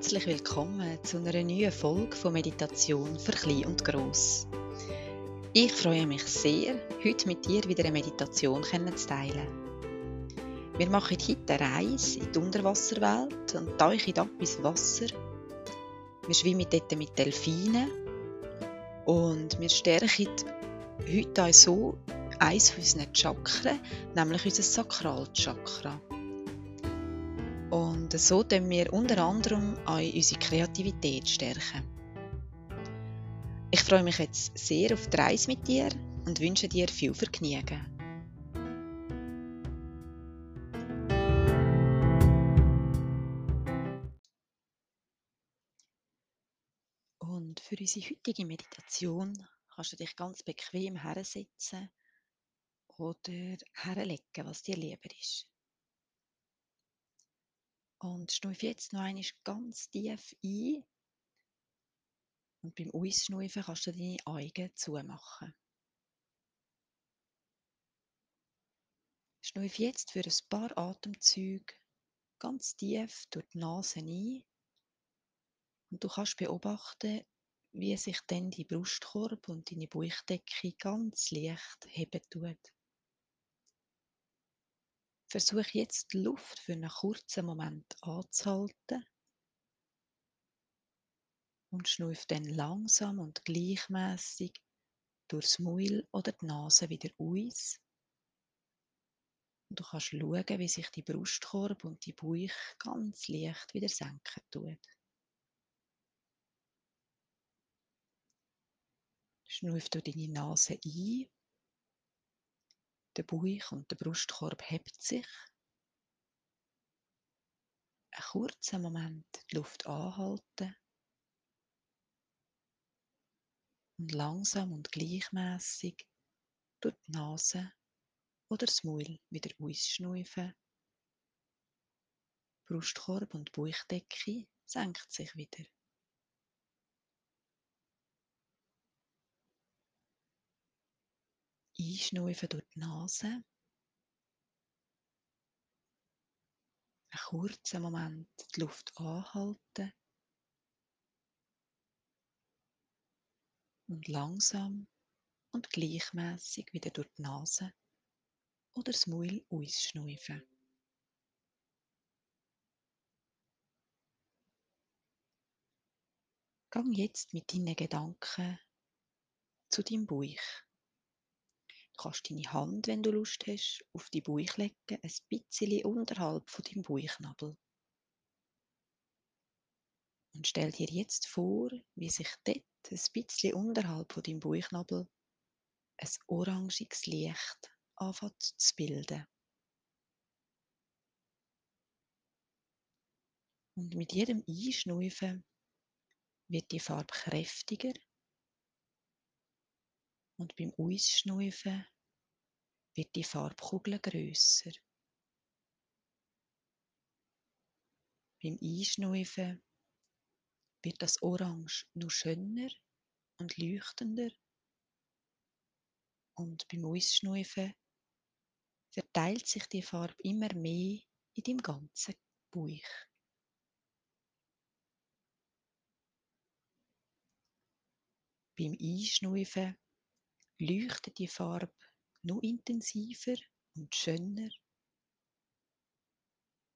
Herzlich willkommen zu einer neuen Folge von Meditation für Klein und Gross. Ich freue mich sehr, heute mit dir wieder eine Meditation zu teilen. Wir machen heute eine Reise in die Unterwasserwelt und tauchen ab ins Wasser. Wir schwimmen dort mit Delfinen und wir stärken heute auch so eines unserer Chakren, nämlich unser Sakralchakra. Und so können wir unter anderem auch unsere Kreativität stärken. Ich freue mich jetzt sehr auf die Reise mit dir und wünsche dir viel Vergnügen. Und für unsere heutige Meditation kannst du dich ganz bequem hersetzen oder herlegen, was dir lieber ist. Und schnuff jetzt noch einmal ganz tief ein. Und beim Ausschnaufen kannst du deine Augen zumachen. Schnuff jetzt für ein paar Atemzüge ganz tief durch die Nase ein. Und du kannst beobachten, wie sich dann die Brustkorb und deine Bauchdecke ganz leicht heben tut. Versuch jetzt die Luft für einen kurzen Moment anzuhalten und schnuff dann langsam und gleichmäßig durchs Maul oder die Nase wieder aus. Und du kannst schauen, wie sich die Brustkorb und die Bauch ganz leicht wieder senken tut. Schnuff durch deine Nase ein der Bauch und der Brustkorb hebt sich. Einen kurzen Moment die Luft anhalten und langsam und gleichmäßig durch die Nase oder das Maul wieder ausschnaufen. Brustkorb und Bauchdecke senkt sich wieder. Einschnaufen durch die Nase. Einen kurzen Moment die Luft anhalten. Und langsam und gleichmäßig wieder durch die Nase oder das Maul ausschnaufen. Gang jetzt mit deinen Gedanken zu deinem Bauch. Kannst deine Hand, wenn du Lust hast, auf die Bauch legen, ein bisschen unterhalb von deinem Bauchnabel. Und stell dir jetzt vor, wie sich dort ein bisschen unterhalb von deinem Bauchnabel ein orangiges Licht anfängt zu bilden. Und mit jedem Einschnaufen wird die Farbe kräftiger und beim Ausschnaufen wird die Farbkugel grösser. Beim Einschnaufen wird das Orange noch schöner und leuchtender und beim Ausschnaufen verteilt sich die Farbe immer mehr in dem ganzen Bauch. Beim Einschnaufen leuchtet die Farbe noch intensiver und schöner.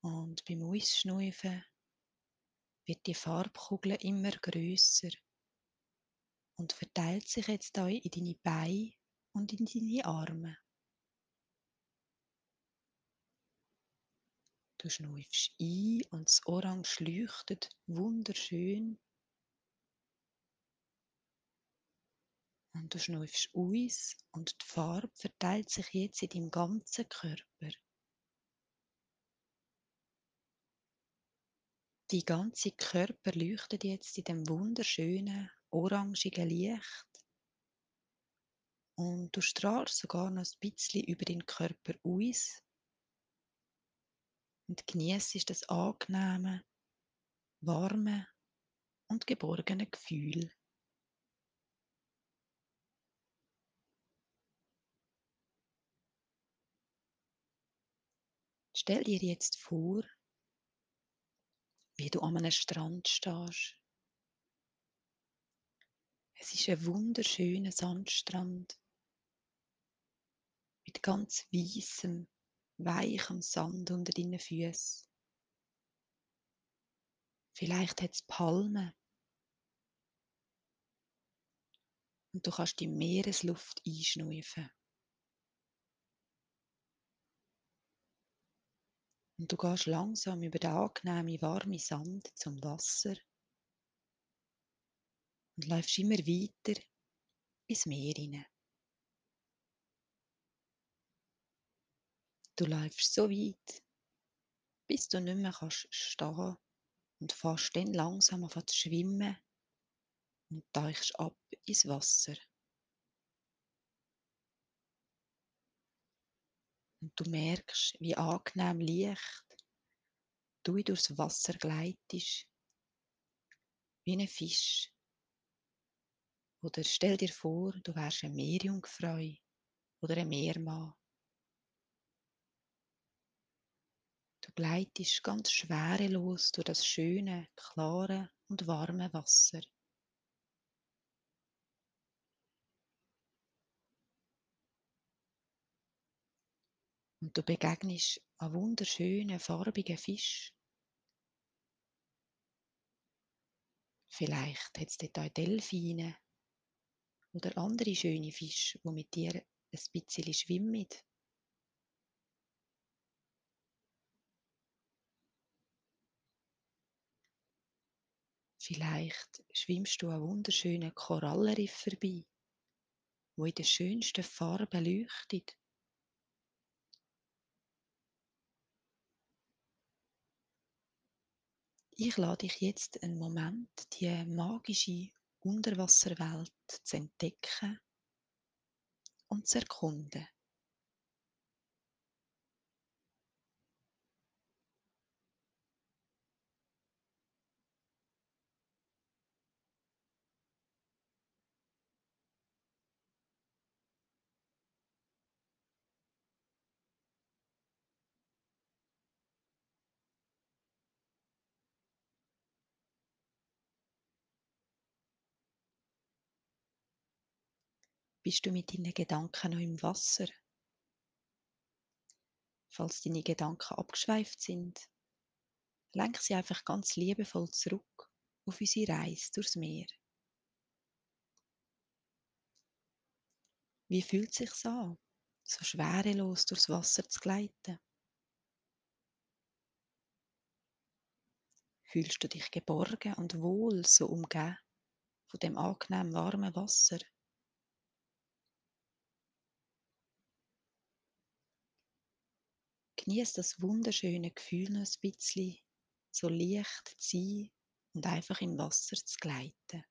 Und beim Ausschnaufen wird die Farbkugel immer größer und verteilt sich jetzt auch in deine Beine und in deine Arme. Du schnaufst ein und das Orange leuchtet wunderschön Und du schnaufst aus und die Farbe verteilt sich jetzt in deinem ganzen Körper. Die ganze Körper leuchtet jetzt in dem wunderschönen orangigen Licht. Und du strahlst sogar noch ein bisschen über den Körper aus und genießt das angenehme, warme und geborgene Gefühl. Stell dir jetzt vor, wie du an einem Strand stehst. Es ist ein wunderschöner Sandstrand mit ganz weißem, weichem Sand unter deinen Füßen. Vielleicht hat es Palmen. Und du kannst die Meeresluft einschnaufen. Und du gehst langsam über den angenehmen, warmen Sand zum Wasser und läufst immer weiter ins Meer hinein. Du läufst so weit, bis du nicht mehr kannst stehen und fährst dann langsam an zu schwimmen und tauchst ab ins Wasser. Und du merkst, wie angenehm leicht du durchs Wasser gleitest, wie ein Fisch. Oder stell dir vor, du wärst eine Meerjungfrau oder ein Meermann. Du gleitest ganz schwerelos durch das schöne, klare und warme Wasser. Und du begegnest einen wunderschönen, farbigen Fisch. Vielleicht hat es dort auch Delfine oder andere schöne Fische, die mit dir ein bisschen schwimmen. Vielleicht schwimmst du an wunderschönen Korallenriff vorbei, wo in den schönsten Farben leuchtet. Ich lade dich jetzt einen Moment, die magische Unterwasserwelt zu entdecken und zu erkunden. Bist du mit deinen Gedanken noch im Wasser? Falls deine Gedanken abgeschweift sind, lenk sie einfach ganz liebevoll zurück auf unsere Reise durchs Meer. Wie fühlt es sich an, so schwerelos durchs Wasser zu gleiten? Fühlst du dich geborgen und wohl so umgeben von dem angenehm warmen Wasser? Genieß das wunderschöne Gefühl noch ein bisschen, so leicht zu sein und einfach im Wasser zu gleiten.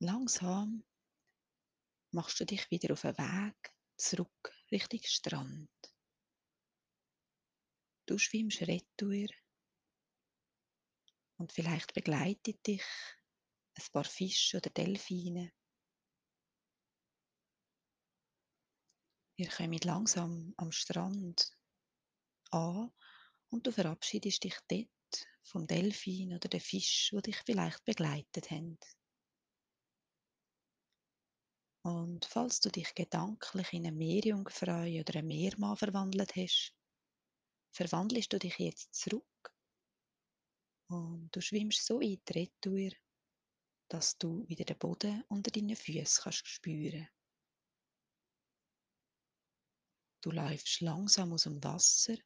Langsam machst du dich wieder auf den Weg zurück Richtung Strand. Du schwimmst retour und vielleicht begleitet dich ein paar Fische oder Delfine. Ihr kommt langsam am Strand an und du verabschiedest dich dort vom Delfin oder dem Fisch, wo dich vielleicht begleitet haben. Und falls du dich gedanklich in eine Meerjungfrau oder einen Meermann verwandelt hast, verwandelst du dich jetzt zurück und du schwimmst so weit retour, dass du wieder den Boden unter deinen Füßen kannst spüren. Du läufst langsam aus dem Wasser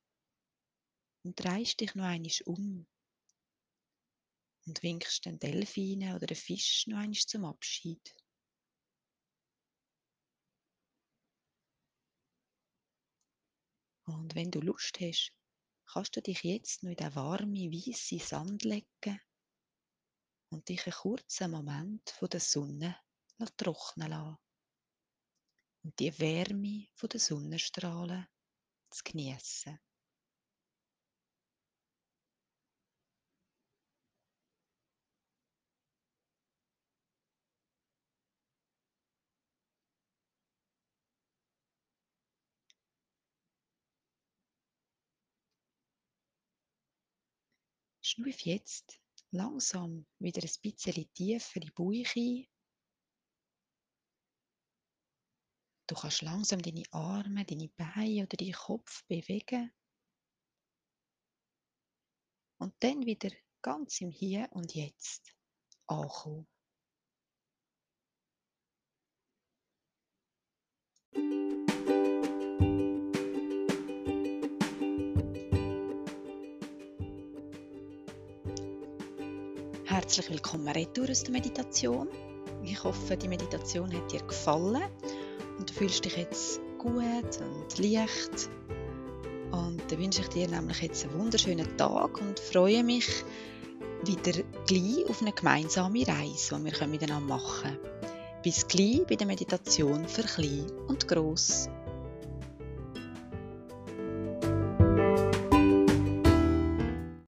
und drehst dich noch einmal um und winkst den Delfinen oder den Fisch noch einmal zum Abschied. Und wenn du Lust hast, kannst du dich jetzt noch in den warmen, weißen Sand legen und dich einen kurzen Moment von der Sonne trocknen lassen. Und die Wärme von der Sonnenstrahlen zu genießen. Schnuff jetzt langsam wieder ein bisschen tiefer in die Bauch ein. Du kannst langsam deine Arme, deine Beine oder deinen Kopf bewegen. Und dann wieder ganz im Hier und Jetzt ankommen. Herzlich willkommen retour aus der Meditation. Ich hoffe, die Meditation hat dir gefallen und du fühlst dich jetzt gut und leicht. Und dann wünsche ich dir nämlich jetzt einen wunderschönen Tag und freue mich wieder gleich auf eine gemeinsame Reise, die wir miteinander machen können. Bis gleich bei der Meditation für Klein und Gross.